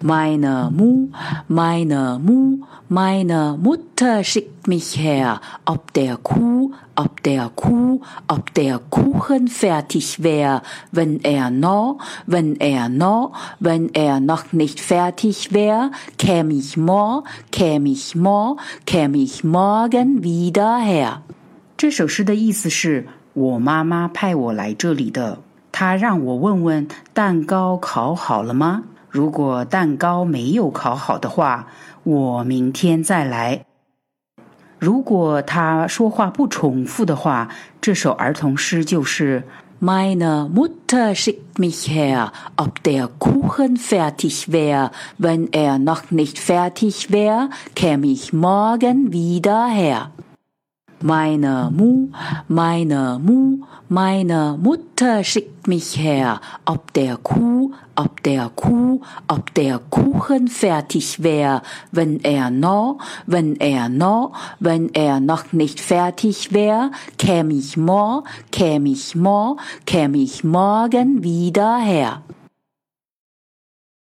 Meine Mu, meine Mu, meine Mutter schickt mich her, ob der Kuh, ob der Kuh, ob der Kuchen fertig wär, wenn er noch, wenn er noch, wenn er noch nicht fertig wär, käm ich mor, käm ich mor, käm ich morgen wieder her. 这首诗的意思是我妈妈派我来这里的，她让我问问蛋糕烤好了吗？ 如果蛋糕没有烤好的话，我明天再来。如果他说话不重复的话，这首儿童诗就是 Meine Mutter schickt mich her, ob der Kuchen fertig wär. Wenn er noch nicht fertig wär, käm ich morgen wieder her. Meine Mu, meine Mu, meine Mutter schickt mich her, ob der Kuh, ob der Kuh, ob der Kuchen fertig wär, wenn er noch, wenn er noch, wenn er noch nicht fertig wär, käm ich mor, käm ich mor, käm ich morgen wieder her.